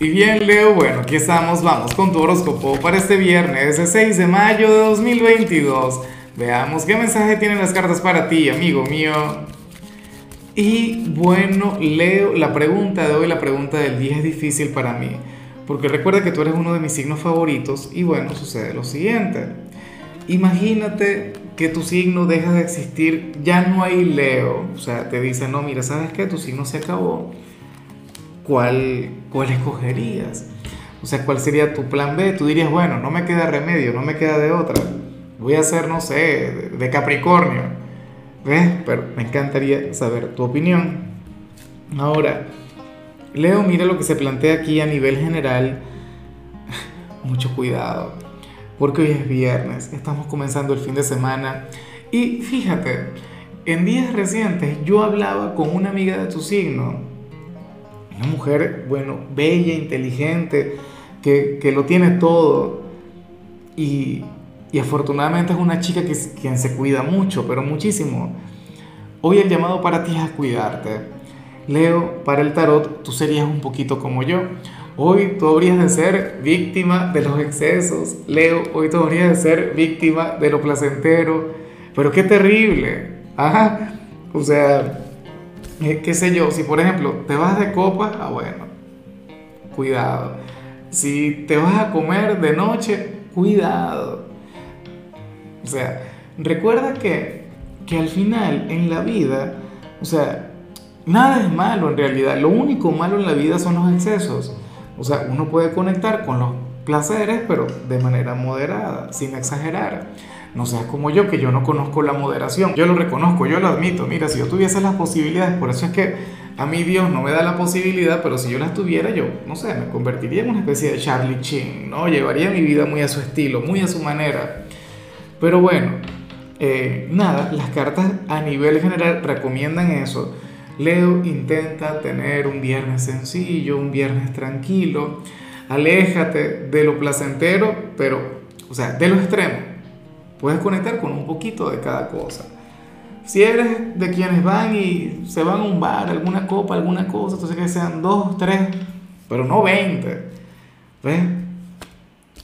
Y bien, Leo, bueno, aquí estamos, vamos con tu horóscopo para este viernes, el 6 de mayo de 2022. Veamos qué mensaje tienen las cartas para ti, amigo mío. Y bueno, Leo, la pregunta de hoy, la pregunta del día es difícil para mí, porque recuerda que tú eres uno de mis signos favoritos y bueno, sucede lo siguiente. Imagínate que tu signo deja de existir, ya no hay Leo, o sea, te dicen, no, mira, ¿sabes qué? Tu signo se acabó ¿cuál, cuál escogerías? O sea, ¿cuál sería tu plan B? Tú dirías, bueno, no me queda remedio, no me queda de otra. Voy a ser, no sé, de Capricornio. ¿Ves? Pero me encantaría saber tu opinión. Ahora, Leo, mira lo que se plantea aquí a nivel general. Mucho cuidado, porque hoy es viernes, estamos comenzando el fin de semana. Y fíjate, en días recientes yo hablaba con una amiga de tu signo una mujer, bueno, bella, inteligente, que, que lo tiene todo. Y, y, afortunadamente es una chica que, quien se cuida mucho, pero muchísimo. Hoy el llamado para ti es a cuidarte. Leo, para el tarot tú serías un poquito como yo. Hoy tú habrías de ser víctima de los excesos. Leo, hoy tú habrías de ser víctima de lo placentero. Pero qué terrible. Ajá. O sea, eh, qué sé yo, si por ejemplo te vas de copa, ah bueno, cuidado. Si te vas a comer de noche, cuidado. O sea, recuerda que, que al final en la vida, o sea, nada es malo en realidad. Lo único malo en la vida son los excesos. O sea, uno puede conectar con los placeres, pero de manera moderada, sin exagerar. No seas como yo, que yo no conozco la moderación. Yo lo reconozco, yo lo admito. Mira, si yo tuviese las posibilidades, por eso es que a mí Dios no me da la posibilidad, pero si yo las tuviera, yo, no sé, me convertiría en una especie de Charlie Chin, ¿no? Llevaría mi vida muy a su estilo, muy a su manera. Pero bueno, eh, nada, las cartas a nivel general recomiendan eso. Leo intenta tener un viernes sencillo, un viernes tranquilo. Aléjate de lo placentero, pero, o sea, de lo extremo Puedes conectar con un poquito de cada cosa. Si eres de quienes van y se van a un bar, alguna copa, alguna cosa, entonces que sean dos, tres, pero no veinte. ¿Ves?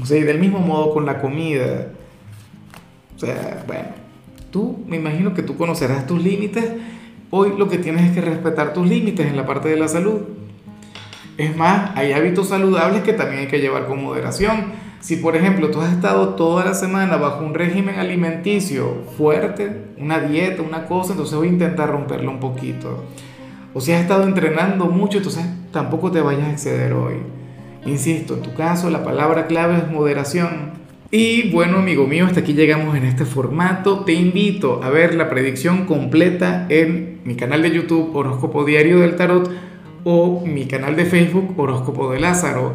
O sea, y del mismo modo con la comida. O sea, bueno, tú me imagino que tú conocerás tus límites. Hoy lo que tienes es que respetar tus límites en la parte de la salud. Es más, hay hábitos saludables que también hay que llevar con moderación si por ejemplo tú has estado toda la semana bajo un régimen alimenticio fuerte, una dieta, una cosa, entonces voy a intentar romperlo un poquito. O si has estado entrenando mucho, entonces tampoco te vayas a exceder hoy. Insisto, en tu caso la palabra clave es moderación. Y bueno, amigo mío, hasta aquí llegamos en este formato. Te invito a ver la predicción completa en mi canal de YouTube Horóscopo Diario del Tarot o mi canal de Facebook Horóscopo de Lázaro.